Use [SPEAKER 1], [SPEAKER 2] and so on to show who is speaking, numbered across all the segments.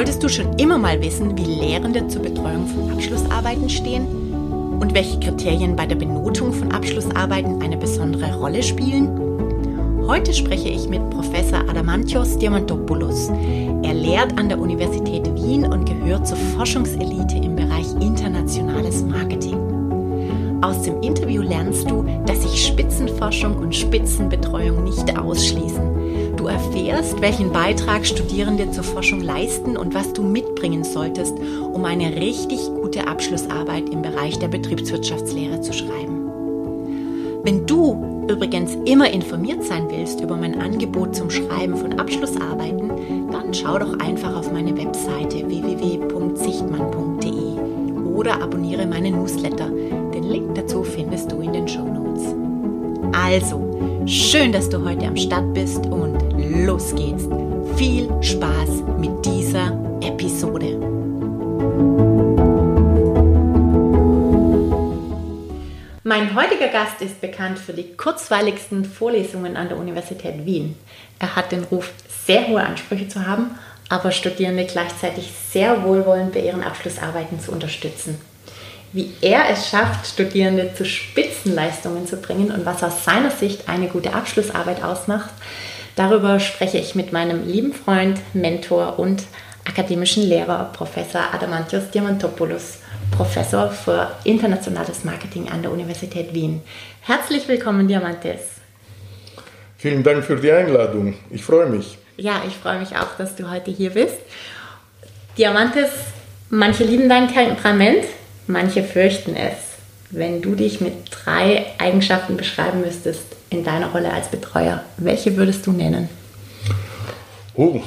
[SPEAKER 1] Wolltest du schon immer mal wissen, wie Lehrende zur Betreuung von Abschlussarbeiten stehen? Und welche Kriterien bei der Benotung von Abschlussarbeiten eine besondere Rolle spielen? Heute spreche ich mit Professor Adamantios Diamantopoulos. Er lehrt an der Universität Wien und gehört zur Forschungselite im Bereich internationales Marketing. Aus dem Interview lernst du, dass sich Spitzenforschung und Spitzenbetreuung nicht ausschließen. Du erfährst, welchen Beitrag Studierende zur Forschung leisten und was du mitbringen solltest, um eine richtig gute Abschlussarbeit im Bereich der Betriebswirtschaftslehre zu schreiben. Wenn du übrigens immer informiert sein willst über mein Angebot zum Schreiben von Abschlussarbeiten, dann schau doch einfach auf meine Webseite www.sichtmann.de oder abonniere meine Newsletter. Den Link dazu findest du in den Show Notes. Also, schön, dass du heute am Start bist und los geht's. Viel Spaß mit dieser Episode. Mein heutiger Gast ist bekannt für die kurzweiligsten Vorlesungen an der Universität Wien. Er hat den Ruf, sehr hohe Ansprüche zu haben, aber Studierende gleichzeitig sehr wohlwollend bei ihren Abschlussarbeiten zu unterstützen. Wie er es schafft, Studierende zu Spitzenleistungen zu bringen und was aus seiner Sicht eine gute Abschlussarbeit ausmacht, darüber spreche ich mit meinem lieben Freund, Mentor und akademischen Lehrer, Professor Adamantios Diamantopoulos. Professor für internationales Marketing an der Universität Wien. Herzlich willkommen, Diamantes.
[SPEAKER 2] Vielen Dank für die Einladung. Ich freue mich.
[SPEAKER 1] Ja, ich freue mich auch, dass du heute hier bist. Diamantes, manche lieben dein Temperament, manche fürchten es. Wenn du dich mit drei Eigenschaften beschreiben müsstest in deiner Rolle als Betreuer, welche würdest du nennen?
[SPEAKER 2] Oh,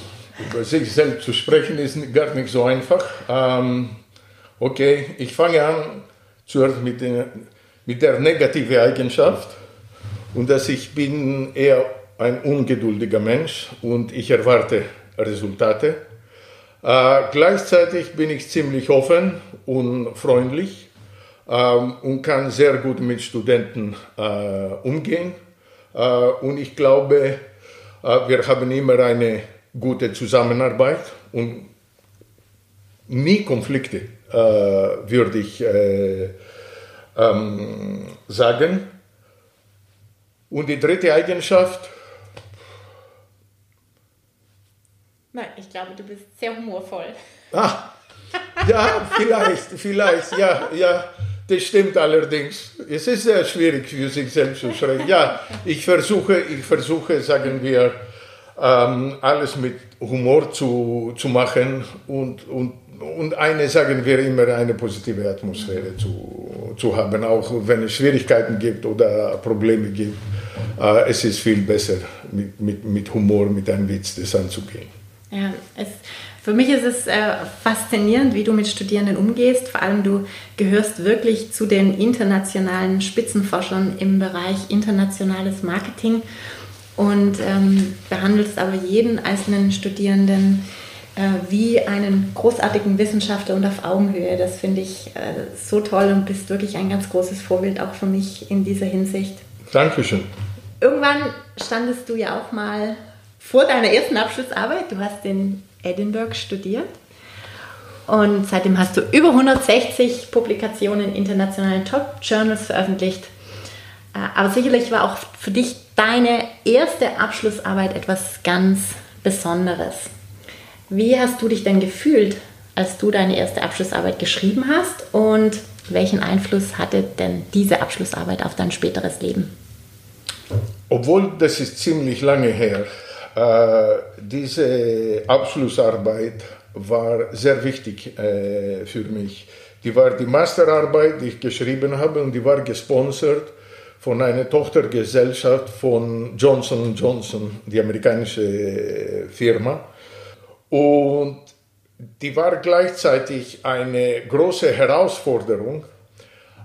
[SPEAKER 2] über sich selbst zu sprechen ist gar nicht so einfach. Ähm, Okay, ich fange an zuerst mit, den, mit der negativen Eigenschaft und dass ich bin eher ein ungeduldiger Mensch und ich erwarte Resultate. Äh, gleichzeitig bin ich ziemlich offen und freundlich ähm, und kann sehr gut mit Studenten äh, umgehen. Äh, und ich glaube, äh, wir haben immer eine gute Zusammenarbeit und nie Konflikte äh, würde ich äh, ähm, sagen. Und die dritte Eigenschaft.
[SPEAKER 1] Nein, ich glaube, du bist sehr humorvoll.
[SPEAKER 2] Ah, ja, vielleicht, vielleicht, ja, ja. Das stimmt allerdings. Es ist sehr schwierig für sich selbst zu schreiben. Ja, ich versuche, ich versuche, sagen wir, ähm, alles mit Humor zu, zu machen und, und und eine, sagen wir immer, eine positive Atmosphäre zu, zu haben, auch wenn es Schwierigkeiten gibt oder Probleme gibt. Äh, es ist viel besser, mit, mit, mit Humor, mit einem Witz das anzugehen.
[SPEAKER 1] Ja, es, für mich ist es äh, faszinierend, wie du mit Studierenden umgehst. Vor allem du gehörst wirklich zu den internationalen Spitzenforschern im Bereich internationales Marketing und ähm, behandelst aber jeden einzelnen Studierenden äh, wie einen großartigen Wissenschaftler und auf Augenhöhe. Das finde ich äh, so toll und bist wirklich ein ganz großes Vorbild auch für mich in dieser Hinsicht.
[SPEAKER 2] Dankeschön.
[SPEAKER 1] Irgendwann standest du ja auch mal vor deiner ersten Abschlussarbeit. Du hast in Edinburgh studiert und seitdem hast du über 160 Publikationen in internationalen Top-Journals veröffentlicht. Äh, aber sicherlich war auch für dich deine erste Abschlussarbeit etwas ganz Besonderes. Wie hast du dich denn gefühlt, als du deine erste Abschlussarbeit geschrieben hast und welchen Einfluss hatte denn diese Abschlussarbeit auf dein späteres Leben?
[SPEAKER 2] Obwohl das ist ziemlich lange her, diese Abschlussarbeit war sehr wichtig äh, für mich. Die war die Masterarbeit, die ich geschrieben habe und die war gesponsert von einer Tochtergesellschaft von Johnson Johnson, die amerikanische Firma. Und die war gleichzeitig eine große Herausforderung,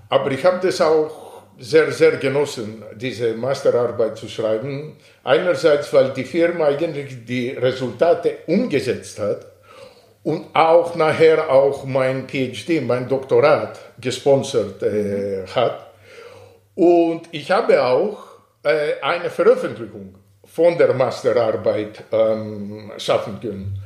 [SPEAKER 2] aber ich habe das auch sehr, sehr genossen, diese Masterarbeit zu schreiben. Einerseits, weil die Firma eigentlich die Resultate umgesetzt hat und auch nachher auch mein PhD, mein Doktorat gesponsert äh, hat. Und ich habe auch äh, eine Veröffentlichung von der Masterarbeit ähm, schaffen können.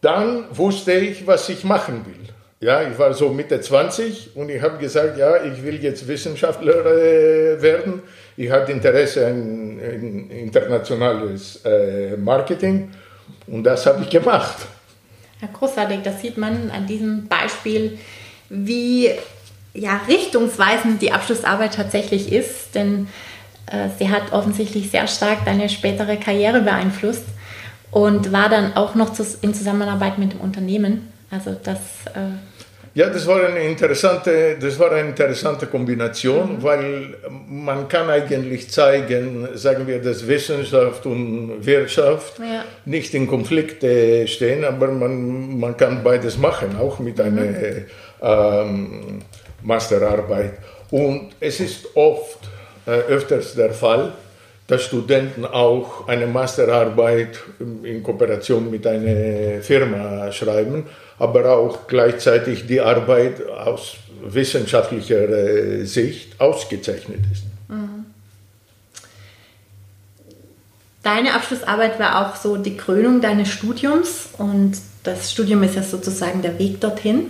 [SPEAKER 2] Dann wusste ich, was ich machen will. Ja, ich war so Mitte 20 und ich habe gesagt, ja, ich will jetzt Wissenschaftler äh, werden. Ich hatte Interesse an, an internationales äh, Marketing und das habe ich gemacht.
[SPEAKER 1] Ja, großartig, das sieht man an diesem Beispiel, wie ja, richtungsweisend die Abschlussarbeit tatsächlich ist, denn äh, sie hat offensichtlich sehr stark deine spätere Karriere beeinflusst und war dann auch noch zu, in Zusammenarbeit mit dem Unternehmen. Also das. Äh
[SPEAKER 2] ja, das war eine interessante, das war eine interessante Kombination, mhm. weil man kann eigentlich zeigen, sagen wir, dass Wissenschaft und Wirtschaft ja. nicht in Konflikt stehen, aber man, man kann beides machen, auch mit einer mhm. ähm, Masterarbeit. Und es ist oft, äh, öfters der Fall, dass Studenten auch eine Masterarbeit in Kooperation mit einer Firma schreiben, aber auch gleichzeitig die Arbeit aus wissenschaftlicher äh, Sicht ausgezeichnet ist. Mhm.
[SPEAKER 1] Deine Abschlussarbeit war auch so die Krönung deines Studiums und das Studium ist ja sozusagen der Weg dorthin.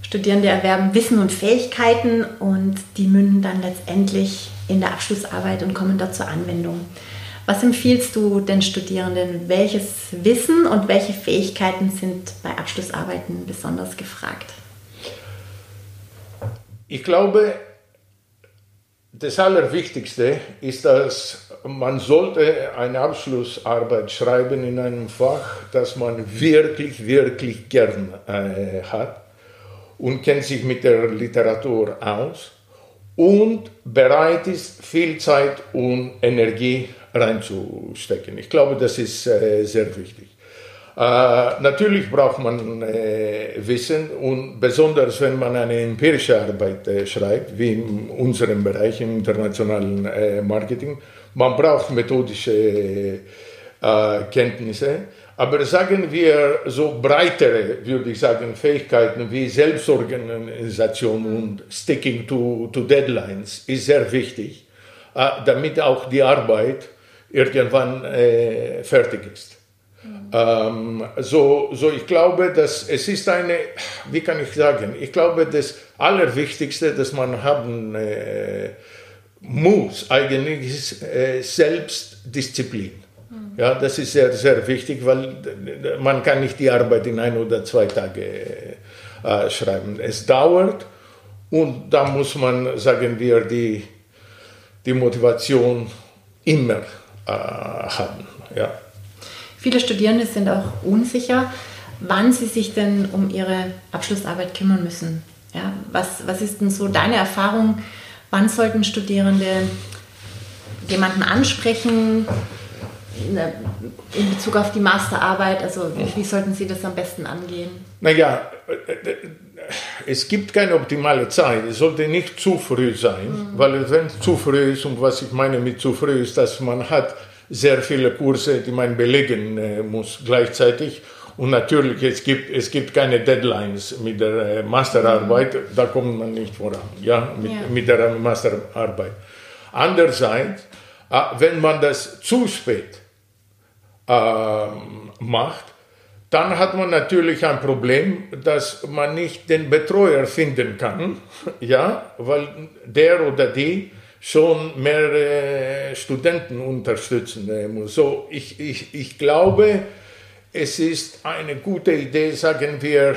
[SPEAKER 1] Studierende erwerben Wissen und Fähigkeiten und die münden dann letztendlich in der Abschlussarbeit und kommen dort zur Anwendung. Was empfiehlst du den Studierenden? Welches Wissen und welche Fähigkeiten sind bei Abschlussarbeiten besonders gefragt?
[SPEAKER 2] Ich glaube, das Allerwichtigste ist, dass man sollte eine Abschlussarbeit schreiben in einem Fach, das man wirklich, wirklich gern äh, hat und kennt sich mit der Literatur aus und bereit ist, viel Zeit und Energie reinzustecken. Ich glaube, das ist äh, sehr wichtig. Äh, natürlich braucht man äh, Wissen und besonders wenn man eine empirische Arbeit schreibt, wie in unserem Bereich im internationalen Marketing, man braucht methodische Kenntnisse. Aber sagen wir so breitere, würde ich sagen, Fähigkeiten wie Selbstorganisation und Sticking to, to Deadlines ist sehr wichtig, damit auch die Arbeit irgendwann äh, fertig ist. Mhm. Ähm, so, so ich glaube, dass es ist eine, wie kann ich sagen, ich glaube, das Allerwichtigste, das man haben äh, muss, eigentlich ist äh, Selbstdisziplin. Ja, das ist sehr, sehr wichtig, weil man kann nicht die Arbeit in ein oder zwei Tage äh, schreiben. Es dauert und da muss man, sagen wir, die, die Motivation immer äh, haben. Ja.
[SPEAKER 1] Viele Studierende sind auch unsicher, wann sie sich denn um ihre Abschlussarbeit kümmern müssen. Ja, was, was ist denn so deine Erfahrung? Wann sollten Studierende jemanden ansprechen? in Bezug auf die Masterarbeit? Also wie sollten Sie das am besten angehen?
[SPEAKER 2] Naja, es gibt keine optimale Zeit. Es sollte nicht zu früh sein, mhm. weil wenn es zu früh ist, und was ich meine mit zu früh ist, dass man hat sehr viele Kurse, die man belegen äh, muss gleichzeitig. Und natürlich, es gibt, es gibt keine Deadlines mit der äh, Masterarbeit, mhm. da kommt man nicht voran, ja, mit, ja. mit der Masterarbeit. Andererseits, äh, wenn man das zu spät äh, macht, dann hat man natürlich ein Problem, dass man nicht den Betreuer finden kann, ja, weil der oder die schon mehrere Studenten unterstützen muss. So, ich, ich, ich glaube, es ist eine gute Idee, sagen wir,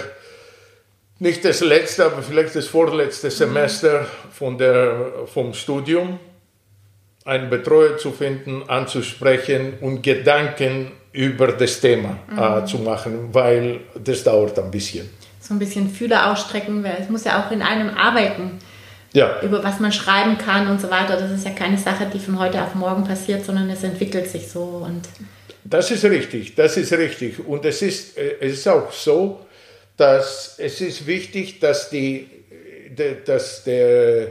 [SPEAKER 2] nicht das letzte, aber vielleicht das vorletzte Semester von der, vom Studium einen Betreuer zu finden, anzusprechen und Gedanken über das Thema äh, mhm. äh, zu machen, weil das dauert ein bisschen.
[SPEAKER 1] So ein bisschen Fühler ausstrecken, weil es muss ja auch in einem arbeiten. ja. über was man schreiben kann und so weiter. Das ist ja keine Sache, die von heute auf morgen passiert, sondern es entwickelt sich so. Und
[SPEAKER 2] das ist richtig, das ist richtig. Und es ist, äh, es ist auch so, dass es ist wichtig, dass, die, dass der,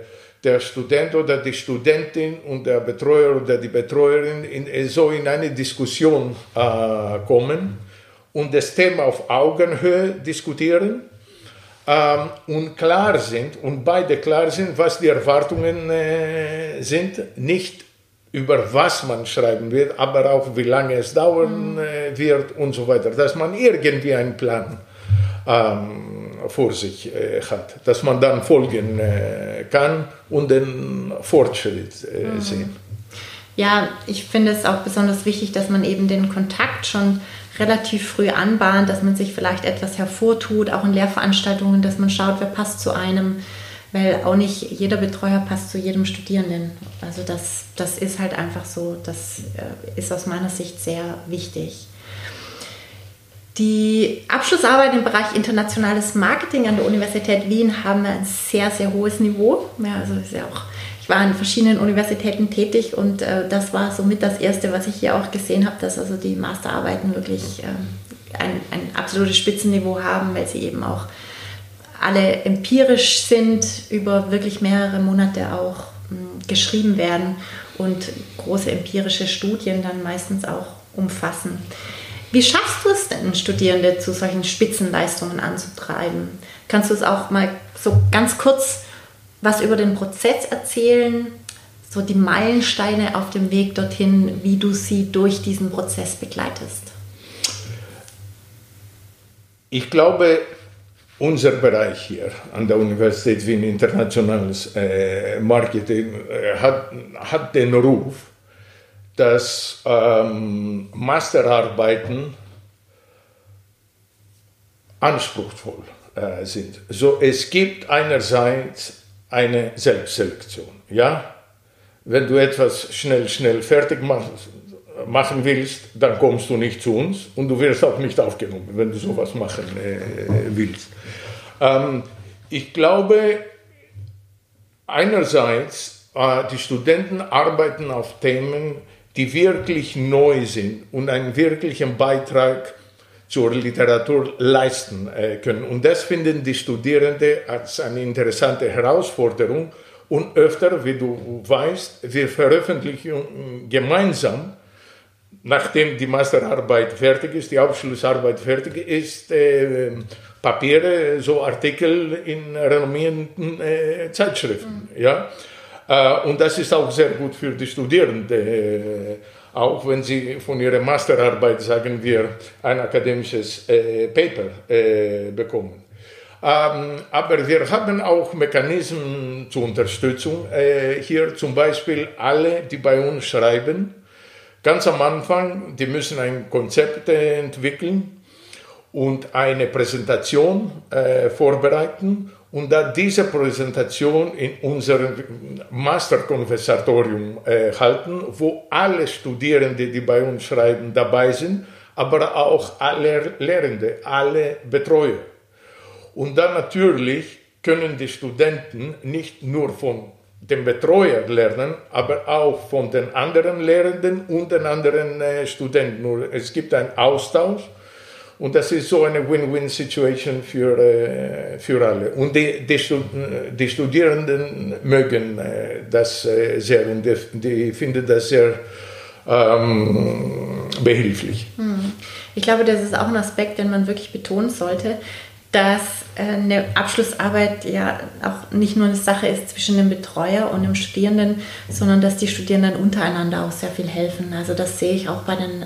[SPEAKER 2] der Student oder die Studentin und der Betreuer oder die Betreuerin in, so in eine Diskussion äh, kommen und das Thema auf Augenhöhe diskutieren ähm, und klar sind und beide klar sind, was die Erwartungen äh, sind, nicht über was man schreiben wird, aber auch wie lange es dauern mhm. äh, wird und so weiter, dass man irgendwie einen Plan ähm, vor sich hat, dass man dann folgen äh, kann und den Fortschritt sehen.
[SPEAKER 1] Ja, ich finde es auch besonders wichtig, dass man eben den Kontakt schon relativ früh anbahnt, dass man sich vielleicht etwas hervortut, auch in Lehrveranstaltungen, dass man schaut, wer passt zu einem, weil auch nicht jeder Betreuer passt zu jedem Studierenden. Also das, das ist halt einfach so, das äh, ist aus meiner Sicht sehr wichtig. Die Abschlussarbeit im Bereich internationales Marketing an der Universität Wien haben ein sehr, sehr hohes Niveau. Ja, also ist ja auch ich war an verschiedenen Universitäten tätig und äh, das war somit das Erste, was ich hier auch gesehen habe, dass also die Masterarbeiten wirklich äh, ein, ein absolutes Spitzenniveau haben, weil sie eben auch alle empirisch sind, über wirklich mehrere Monate auch mh, hm, geschrieben werden und große empirische Studien dann meistens auch umfassen. Wie schaffst du es denn, Studierende zu solchen Spitzenleistungen anzutreiben? Kannst du es auch mal so ganz kurz was über den Prozess erzählen, so die Meilensteine auf dem Weg dorthin, wie du sie durch diesen Prozess begleitest?
[SPEAKER 2] Ich glaube, unser Bereich hier an der Universität Wien Internationales äh, Marketing äh, hat, hat den Ruf, dass ähm, Masterarbeiten anspruchsvoll äh, sind. So, es gibt einerseits eine Selbstselektion. Ja? Wenn du etwas schnell, schnell fertig machst, machen willst, dann kommst du nicht zu uns und du wirst auch nicht aufgenommen, wenn du sowas machen äh, willst. Ähm, ich glaube, einerseits, äh, die Studenten arbeiten auf Themen, die wirklich neu sind und einen wirklichen Beitrag zur Literatur leisten äh, können. Und das finden die Studierenden als eine interessante Herausforderung. Und öfter, wie du weißt, wir veröffentlichen gemeinsam, nachdem die Masterarbeit fertig ist, die Abschlussarbeit fertig ist, äh, Papiere, so Artikel in renommierten äh, Zeitschriften. Mhm. Ja? Äh, und das ist auch sehr gut für die Studierenden auch wenn Sie von Ihrer Masterarbeit, sagen wir, ein akademisches äh, Paper äh, bekommen. Ähm, aber wir haben auch Mechanismen zur Unterstützung. Äh, hier zum Beispiel alle, die bei uns schreiben, ganz am Anfang, die müssen ein Konzept äh, entwickeln und eine Präsentation äh, vorbereiten und da diese Präsentation in unserem Masterkonversatorium äh, halten, wo alle Studierende, die bei uns schreiben, dabei sind, aber auch alle Lehrende, alle Betreuer. Und dann natürlich können die Studenten nicht nur von dem Betreuer lernen, aber auch von den anderen Lehrenden und den anderen äh, Studenten. Es gibt einen Austausch und das ist so eine Win-Win-Situation für, äh, für alle. Und die, die, die Studierenden mögen äh, das äh, sehr und die, die finden das sehr ähm, behilflich.
[SPEAKER 1] Hm. Ich glaube, das ist auch ein Aspekt, den man wirklich betonen sollte, dass eine Abschlussarbeit ja auch nicht nur eine Sache ist zwischen dem Betreuer und dem Studierenden, sondern dass die Studierenden untereinander auch sehr viel helfen. Also das sehe ich auch bei den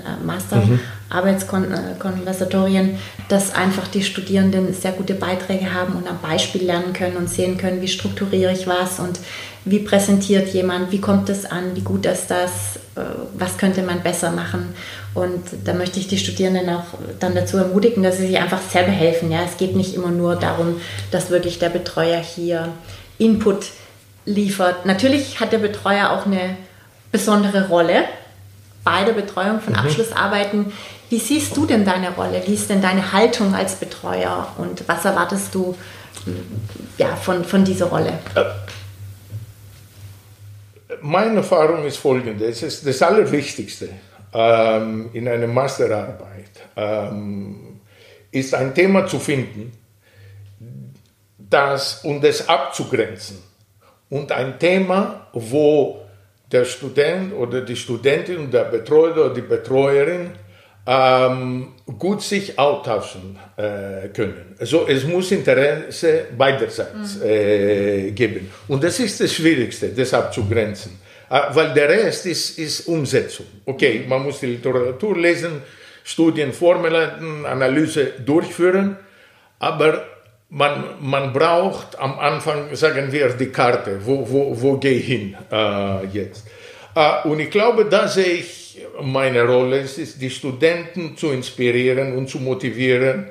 [SPEAKER 1] Masterarbeitskonversatorien, dass einfach die Studierenden sehr gute Beiträge haben und am Beispiel lernen können und sehen können, wie strukturiere ich was und wie präsentiert jemand, wie kommt es an, wie gut ist das, äh, was könnte man besser machen. Und da möchte ich die Studierenden auch dann dazu ermutigen, dass sie sich einfach selber helfen. Ja, es geht nicht immer nur darum, dass wirklich der Betreuer hier Input liefert. Natürlich hat der Betreuer auch eine besondere Rolle bei der Betreuung von mhm. Abschlussarbeiten. Wie siehst du denn deine Rolle? Wie ist denn deine Haltung als Betreuer und was erwartest du ja, von, von dieser Rolle? Äh,
[SPEAKER 2] meine Erfahrung ist folgende: Es ist das Allerwichtigste ähm, in einer Masterarbeit, ähm, ist ein Thema zu finden, das und es abzugrenzen. Und ein Thema, wo der Student oder die Studentin und der Betreuer oder die Betreuerin ähm, gut sich austauschen äh, können. Also es muss Interesse beiderseits mhm. äh, geben. Und das ist das Schwierigste, das abzugrenzen. Äh, weil der Rest ist, ist Umsetzung. Okay, man muss die Literatur lesen, Studien vorbereiten, Analyse durchführen, aber man, man braucht am Anfang, sagen wir, die Karte, wo, wo, wo gehe ich hin äh, jetzt. Äh, und ich glaube, da sehe ich meine Rolle es ist, die Studenten zu inspirieren und zu motivieren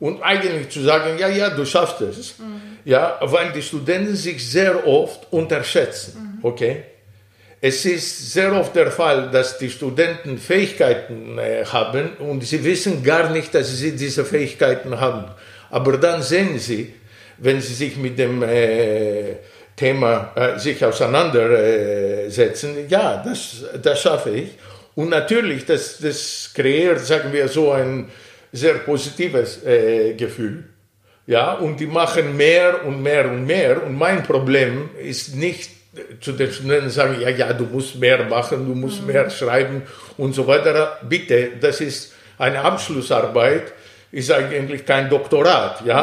[SPEAKER 2] und eigentlich zu sagen, ja, ja, du schaffst es. Mhm. Ja, weil die Studenten sich sehr oft unterschätzen. Mhm. Okay? Es ist sehr oft der Fall, dass die Studenten Fähigkeiten äh, haben und sie wissen gar nicht, dass sie diese Fähigkeiten haben. Aber dann sehen sie, wenn sie sich mit dem äh, Thema äh, sich auseinandersetzen, ja, das, das schaffe ich. Und natürlich, das, das kreiert, sagen wir so, ein sehr positives äh, Gefühl. Ja, und die machen mehr und mehr und mehr. Und mein Problem ist nicht zu den Studenten sagen, ja, ja, du musst mehr machen, du musst mhm. mehr schreiben und so weiter. Bitte, das ist eine Abschlussarbeit, ist eigentlich kein Doktorat, ja.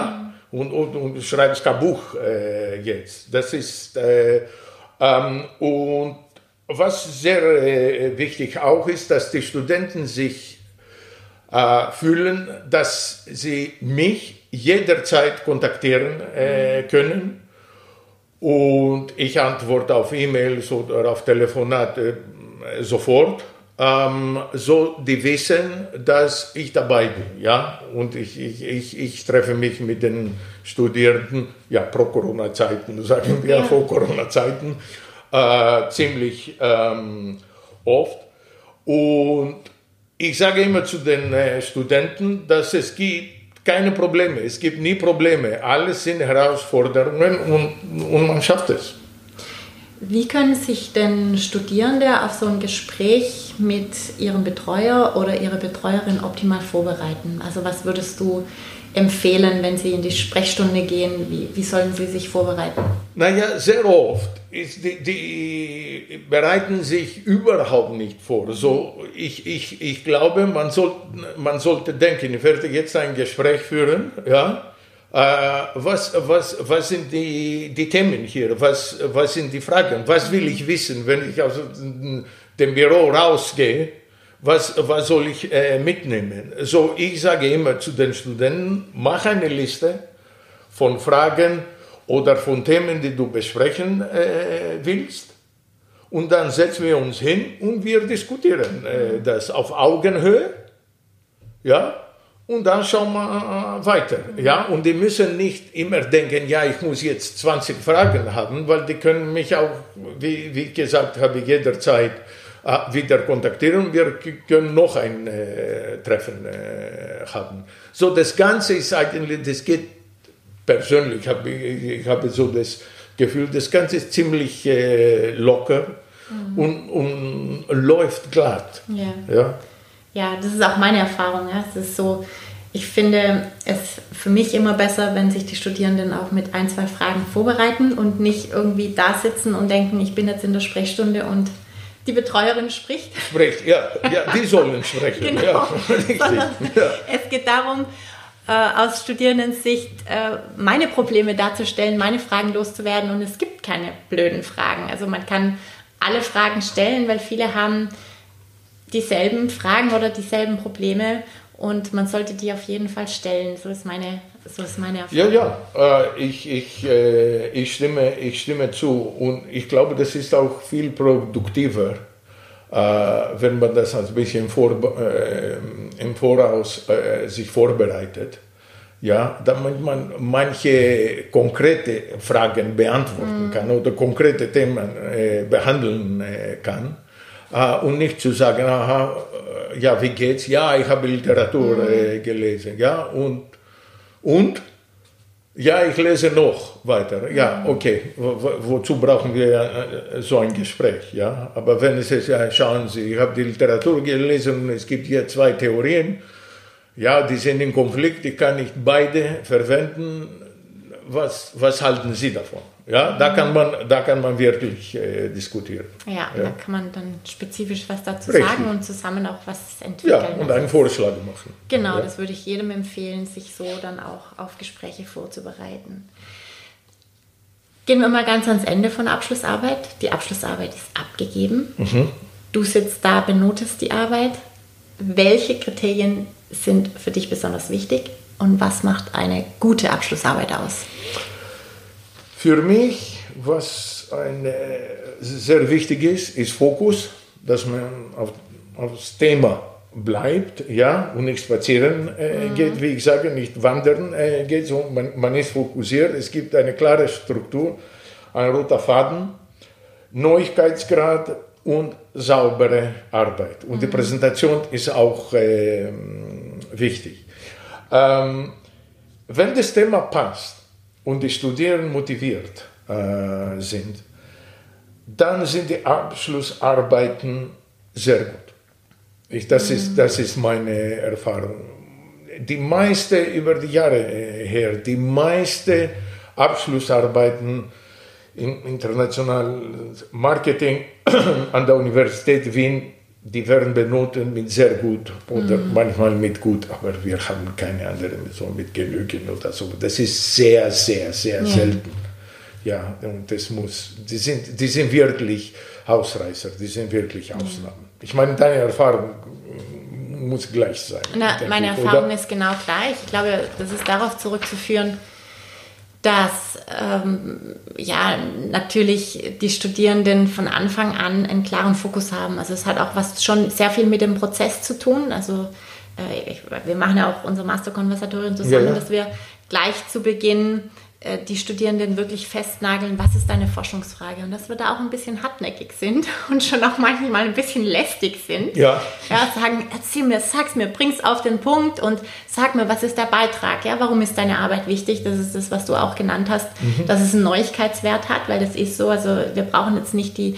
[SPEAKER 2] Mhm. Und, und, und du schreibst kein Buch äh, jetzt. Das ist, äh, ähm, und was sehr äh, wichtig auch ist, dass die Studenten sich äh, fühlen, dass sie mich jederzeit kontaktieren äh, können und ich antworte auf E-Mails oder auf Telefonate sofort. Ähm, so die wissen, dass ich dabei bin, ja, und ich, ich, ich, ich treffe mich mit den Studierenden, ja, pro Corona-Zeiten, sagen wir, ja. vor Corona-Zeiten, äh, ziemlich ähm, oft. Und ich sage immer zu den äh, Studenten, dass es gibt keine Probleme. Es gibt nie Probleme. Alles sind Herausforderungen und, und man schafft es.
[SPEAKER 1] Wie können sich denn Studierende auf so ein Gespräch mit ihrem Betreuer oder ihrer Betreuerin optimal vorbereiten? Also was würdest du empfehlen, wenn Sie in die Sprechstunde gehen? Wie, wie sollen Sie sich vorbereiten?
[SPEAKER 2] Naja, sehr oft. Die, die bereiten sich überhaupt nicht vor. So, ich, ich, ich glaube, man, soll, man sollte denken, ich werde jetzt ein Gespräch führen, ja, was, was, was sind die, die Themen hier? Was, was sind die Fragen? Was will ich wissen, wenn ich aus dem Büro rausgehe? was, was soll ich äh, mitnehmen? So, ich sage immer zu den Studenten, mach eine Liste von Fragen oder von Themen, die du besprechen äh, willst. Und dann setzen wir uns hin und wir diskutieren äh, das auf Augenhöhe. Ja, und dann schauen wir äh, weiter. Ja, und die müssen nicht immer denken, ja, ich muss jetzt 20 Fragen haben, weil die können mich auch, wie, wie gesagt habe, jederzeit Ah, wieder kontaktieren. Wir können noch ein äh, Treffen äh, haben. So, das Ganze ist eigentlich, das geht persönlich, hab, ich, ich habe so das Gefühl, das Ganze ist ziemlich äh, locker mhm. und, und, läuft glatt.
[SPEAKER 1] Ja. ja. Ja, das ist auch meine Erfahrung. Ja. Es ist so, ich finde es für mich immer besser, wenn sich die Studierenden auch mit ein, zwei Fragen vorbereiten und nicht irgendwie da sitzen und denken, ich bin jetzt in der Sprechstunde und die Betreuerin spricht.
[SPEAKER 2] Spricht, ja, ja die sollen sprechen. genau. ja,
[SPEAKER 1] ja. Es geht darum, äh, aus Studierendensicht äh, meine Probleme darzustellen, meine Fragen loszuwerden und es gibt keine blöden Fragen. Also man kann alle Fragen stellen, weil viele haben dieselben Fragen oder dieselben Probleme und man sollte die auf jeden Fall stellen. So ist meine, so ist meine
[SPEAKER 2] Erfahrung. Ja, ja, äh, ich, ich, äh, ich, stimme, ich stimme zu. Und ich glaube, das ist auch viel produktiver, äh, wenn man das ein bisschen vor, im Voraus sich vorbereitet. Ja, damit man manche konkrete Fragen beantworten mhm. kann oder konkrete Themen behandeln kann. Und nicht zu sagen, aha, ja, wie geht's? Ja, ich habe Literatur mhm. äh, gelesen, ja, und, und, Ja, ich lese noch weiter. Ja, okay. Wo, wozu brauchen wir äh, so ein Gespräch? Ja, aber wenn es ist, ja, schauen Sie, ich habe die Literatur gelesen und es gibt hier zwei Theorien. Ja, die sind in Konflikt. Ich kann nicht beide verwenden. Was, was halten Sie davon? Ja, da kann man, da kann man wirklich äh, diskutieren.
[SPEAKER 1] Ja, ja, da kann man dann spezifisch was dazu Richtig. sagen und zusammen auch was entwickeln.
[SPEAKER 2] Ja, und einen Vorschlag machen.
[SPEAKER 1] Genau,
[SPEAKER 2] ja.
[SPEAKER 1] das würde ich jedem empfehlen, sich so dann auch auf Gespräche vorzubereiten. Gehen wir mal ganz ans Ende von Abschlussarbeit. Die Abschlussarbeit ist abgegeben. Mhm. Du sitzt da, benotest die Arbeit. Welche Kriterien sind für dich besonders wichtig und was macht eine gute Abschlussarbeit aus?
[SPEAKER 2] Für mich, was ein, sehr wichtig ist, ist Fokus, dass man auf, auf das Thema bleibt, ja, und nicht spazieren äh, mhm. geht, wie ich sage, nicht wandern äh, geht, so man, man ist fokussiert, es gibt eine klare Struktur, ein roter Faden, Neuigkeitsgrad und saubere Arbeit. Und mhm. die Präsentation ist auch äh, wichtig. Ähm, wenn das Thema passt, und die Studierenden motiviert äh, sind, dann sind die Abschlussarbeiten sehr gut. Ich, das, mhm. ist, das ist meine Erfahrung. Die meiste über die Jahre äh, her, die meiste Abschlussarbeiten im internationalen Marketing an der Universität Wien die werden benotet mit sehr gut oder mhm. manchmal mit gut, aber wir haben keine andere so mit genügend oder so. Das ist sehr, sehr, sehr ja. selten. Ja, und das muss, die sind, die sind wirklich Ausreißer, die sind wirklich Ausnahmen. Ich meine, deine Erfahrung muss gleich sein.
[SPEAKER 1] Na, meine Erfahrung oder? ist genau gleich. Ich glaube, das ist darauf zurückzuführen, dass ähm, ja natürlich die Studierenden von Anfang an einen klaren Fokus haben. Also es hat auch was schon sehr viel mit dem Prozess zu tun. Also äh, ich, wir machen ja auch unser Masterkonversatorium zusammen, ja, ja. dass wir gleich zu Beginn die Studierenden wirklich festnageln, was ist deine Forschungsfrage und dass wir da auch ein bisschen hartnäckig sind und schon auch manchmal ein bisschen lästig sind.
[SPEAKER 2] Ja.
[SPEAKER 1] Ja, sagen, erzähl mir, sag's mir, bring's auf den Punkt und sag mir, was ist der Beitrag? Ja, warum ist deine Arbeit wichtig? Das ist das, was du auch genannt hast, mhm. dass es einen Neuigkeitswert hat, weil das ist so, also wir brauchen jetzt nicht die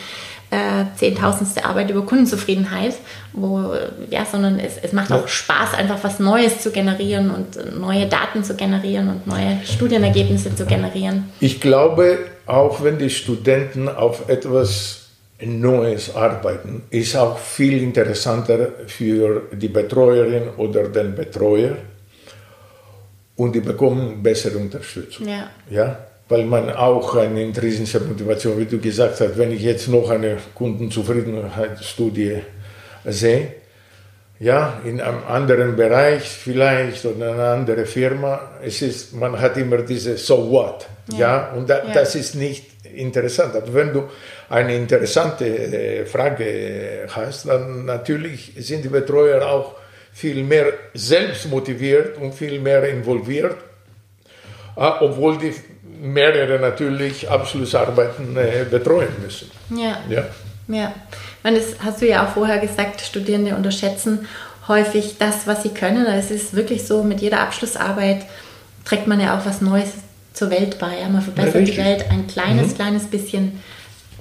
[SPEAKER 1] äh, zehntausendste Arbeit über Kundenzufriedenheit, wo, ja, sondern es, es macht auch Spaß, einfach was Neues zu generieren und neue Daten zu generieren und neue Studienergebnisse zu generieren.
[SPEAKER 2] Ich glaube, auch wenn die Studenten auf etwas Neues arbeiten, ist auch viel interessanter für die Betreuerin oder den Betreuer und die bekommen bessere Unterstützung.
[SPEAKER 1] Ja.
[SPEAKER 2] ja? Weil man auch eine intrinsische Motivation, wie du gesagt hast, wenn ich jetzt noch eine Kundenzufriedenheitsstudie sehe, ja, in einem anderen Bereich vielleicht oder eine andere Firma, es ist, man hat immer diese So what, ja, ja und da, ja. das ist nicht interessant. Aber wenn du eine interessante äh, Frage hast, dann natürlich sind die Betreuer auch viel mehr selbst motiviert und viel mehr involviert, äh, obwohl die mehrere natürlich Abschlussarbeiten äh, betreuen müssen.
[SPEAKER 1] Ja. ja. ja. meine, das hast du ja auch vorher gesagt, Studierende unterschätzen häufig das, was sie können. Es ist wirklich so, mit jeder Abschlussarbeit trägt man ja auch was Neues zur Welt bei. Ja? Man verbessert ja, die Welt ein kleines, mhm. kleines bisschen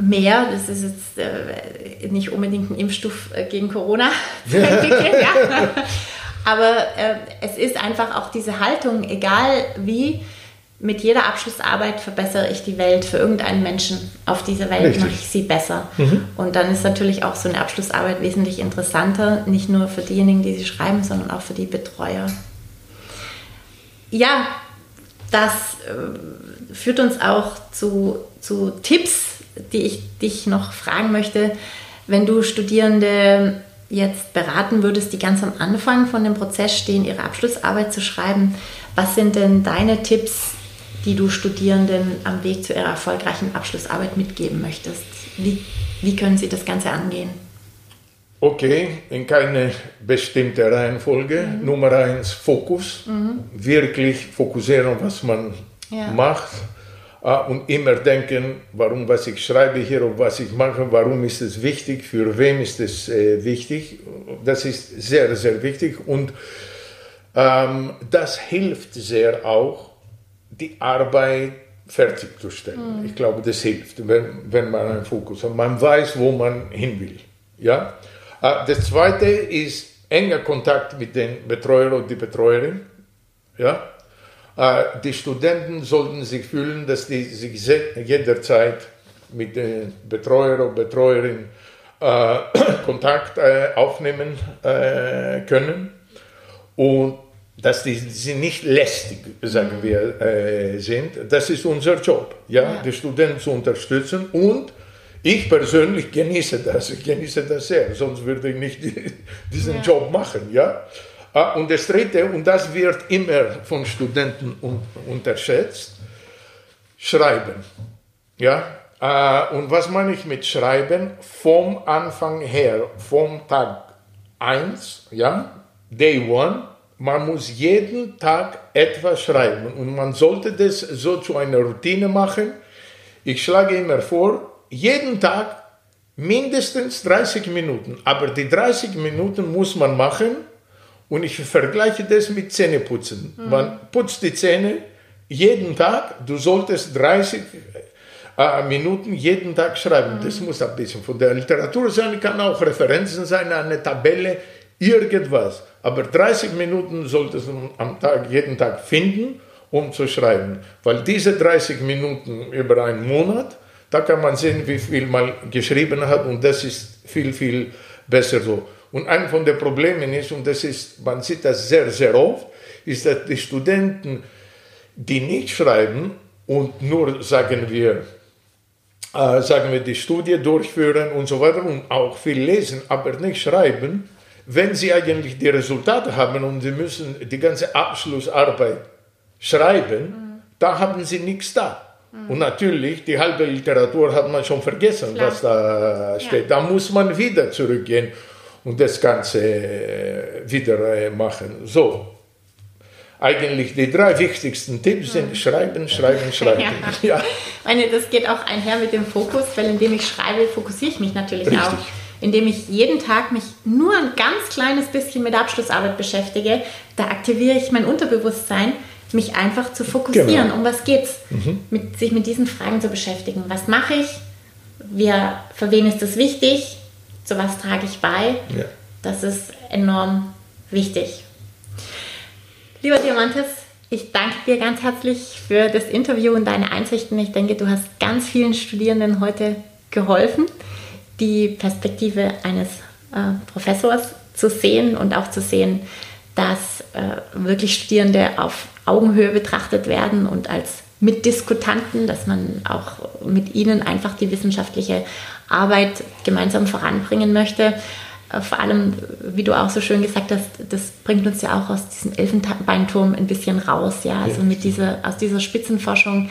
[SPEAKER 1] mehr. Das ist jetzt äh, nicht unbedingt ein Impfstoff äh, gegen Corona ja. Aber äh, es ist einfach auch diese Haltung, egal wie, mit jeder Abschlussarbeit verbessere ich die Welt für irgendeinen Menschen auf dieser Welt, Richtig. mache ich sie besser. Mhm. Und dann ist natürlich auch so eine Abschlussarbeit wesentlich interessanter, nicht nur für diejenigen, die sie schreiben, sondern auch für die Betreuer. Ja, das äh, führt uns auch zu, zu Tipps, die ich dich noch fragen möchte. Wenn du Studierende jetzt beraten würdest, die ganz am Anfang von dem Prozess stehen, ihre Abschlussarbeit zu schreiben, was sind denn deine Tipps, die du Studierenden am Weg zu ihrer erfolgreichen Abschlussarbeit mitgeben möchtest? Wie, wie können sie das Ganze angehen?
[SPEAKER 2] Okay, in keine bestimmte Reihenfolge. Mhm. Nummer eins, Fokus. Mhm. Wirklich fokussieren, was man ja. macht. Uh, und immer denken, warum was ich schreibe hier und was ich mache, warum ist es wichtig, für wem ist es äh, wichtig. Das ist sehr, sehr wichtig und ähm, das hilft sehr auch, die Arbeit fertigzustellen. Mhm. Ich glaube, das hilft, wenn, wenn man einen Fokus hat. Man weiß, wo man hin will. Ja? Ah, das Zweite ist enger Kontakt mit dem Betreuer und die Betreuerin. Ja? Ah, die Studenten sollten sich fühlen, dass die sich jederzeit mit dem Betreuer oder Betreuerin äh, Kontakt äh, aufnehmen äh, können und dass die, sie nicht lästig, sagen wir, äh, sind. Das ist unser Job, ja, ja, die Studenten zu unterstützen und ich persönlich genieße das, ich genieße das sehr, sonst würde ich nicht diesen ja. Job machen, ja. Ah, und das Dritte, und das wird immer von Studenten unterschätzt, Schreiben, ja. Ah, und was meine ich mit Schreiben? Vom Anfang her, vom Tag 1, ja, Day One, man muss jeden Tag etwas schreiben und man sollte das so zu einer Routine machen. Ich schlage immer vor, jeden Tag mindestens 30 Minuten, aber die 30 Minuten muss man machen und ich vergleiche das mit Zähneputzen. Mhm. Man putzt die Zähne jeden Tag, du solltest 30 äh, Minuten jeden Tag schreiben. Mhm. Das muss ein bisschen von der Literatur sein, kann auch Referenzen sein, eine Tabelle, irgendwas. Aber 30 Minuten solltest du am Tag, jeden Tag finden, um zu schreiben. Weil diese 30 Minuten über einen Monat, da kann man sehen, wie viel man geschrieben hat und das ist viel, viel besser so. Und ein von den Problemen ist, und das ist, man sieht das sehr, sehr oft, ist, dass die Studenten, die nicht schreiben und nur, sagen wir, äh, sagen wir, die Studie durchführen und so weiter und auch viel lesen, aber nicht schreiben, wenn sie eigentlich die Resultate haben und sie müssen die ganze Abschlussarbeit schreiben, mhm. da haben sie nichts da. Mhm. Und natürlich, die halbe Literatur hat man schon vergessen, Klar. was da steht. Ja. Da muss man wieder zurückgehen und das Ganze äh, wieder äh, machen. So, eigentlich die drei wichtigsten Tipps sind mhm. schreiben, schreiben, schreiben.
[SPEAKER 1] Ja. ja. Meine, das geht auch einher mit dem Fokus, weil indem ich schreibe, fokussiere ich mich natürlich Richtig. auch indem ich jeden Tag mich nur ein ganz kleines bisschen mit Abschlussarbeit beschäftige, da aktiviere ich mein Unterbewusstsein, mich einfach zu fokussieren. Genau. Um was geht's? Mhm. Mit, sich mit diesen Fragen zu beschäftigen. Was mache ich? Wer, für wen ist das wichtig? Zu was trage ich bei? Ja. Das ist enorm wichtig. Lieber Diamantes, ich danke dir ganz herzlich für das Interview und deine Einsichten. Ich denke, du hast ganz vielen Studierenden heute geholfen die Perspektive eines äh, Professors zu sehen und auch zu sehen, dass äh, wirklich Studierende auf Augenhöhe betrachtet werden und als Mitdiskutanten, dass man auch mit ihnen einfach die wissenschaftliche Arbeit gemeinsam voranbringen möchte. Äh, vor allem, wie du auch so schön gesagt hast, das bringt uns ja auch aus diesem Elfenbeinturm ein bisschen raus, ja, also mit dieser, aus dieser Spitzenforschung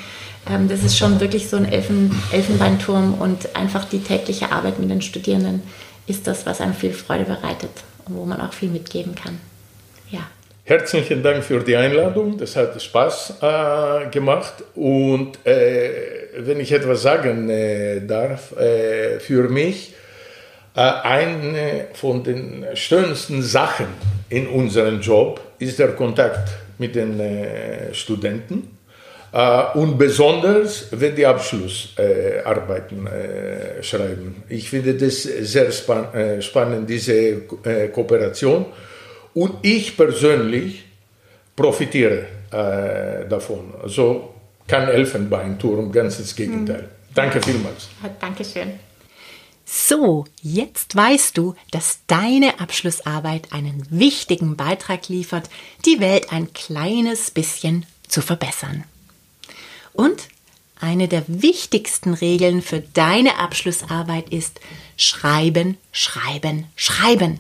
[SPEAKER 1] ähm, das ist schon wirklich so ein Elfen, Elfenbeinturm und einfach die tägliche Arbeit mit den Studierenden ist das, was einem viel Freude bereitet und wo man auch viel mitgeben kann. Ja.
[SPEAKER 2] Herzlichen Dank für die Einladung, das hat Spaß äh, gemacht und äh, wenn ich etwas sagen äh, darf, äh, für mich äh, eine von den schönsten Sachen in unserem Job ist der Kontakt mit den äh, Studenten und besonders, wenn die Abschlussarbeiten äh, äh, schreiben. Ich finde das sehr span äh, spannend, diese äh, Kooperation. Und ich persönlich profitiere äh, davon. Also kein Elfenbeinturm, ganz das Gegenteil. Mhm. Danke vielmals.
[SPEAKER 1] Dankeschön. So, jetzt weißt du, dass deine Abschlussarbeit einen wichtigen Beitrag liefert, die Welt ein kleines bisschen zu verbessern. Und eine der wichtigsten Regeln für deine Abschlussarbeit ist Schreiben, Schreiben, Schreiben.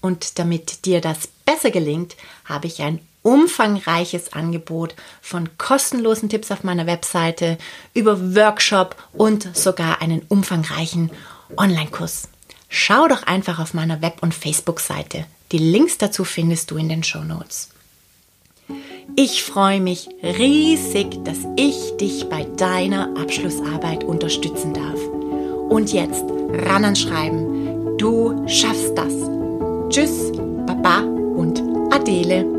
[SPEAKER 1] Und damit dir das besser gelingt, habe ich ein umfangreiches Angebot von kostenlosen Tipps auf meiner Webseite über Workshop und sogar einen umfangreichen Online-Kurs. Schau doch einfach auf meiner Web- und Facebook-Seite. Die Links dazu findest du in den Show Notes. Ich freue mich riesig, dass ich dich bei deiner Abschlussarbeit unterstützen darf. Und jetzt ran ans Schreiben. Du schaffst das. Tschüss, Baba und Adele.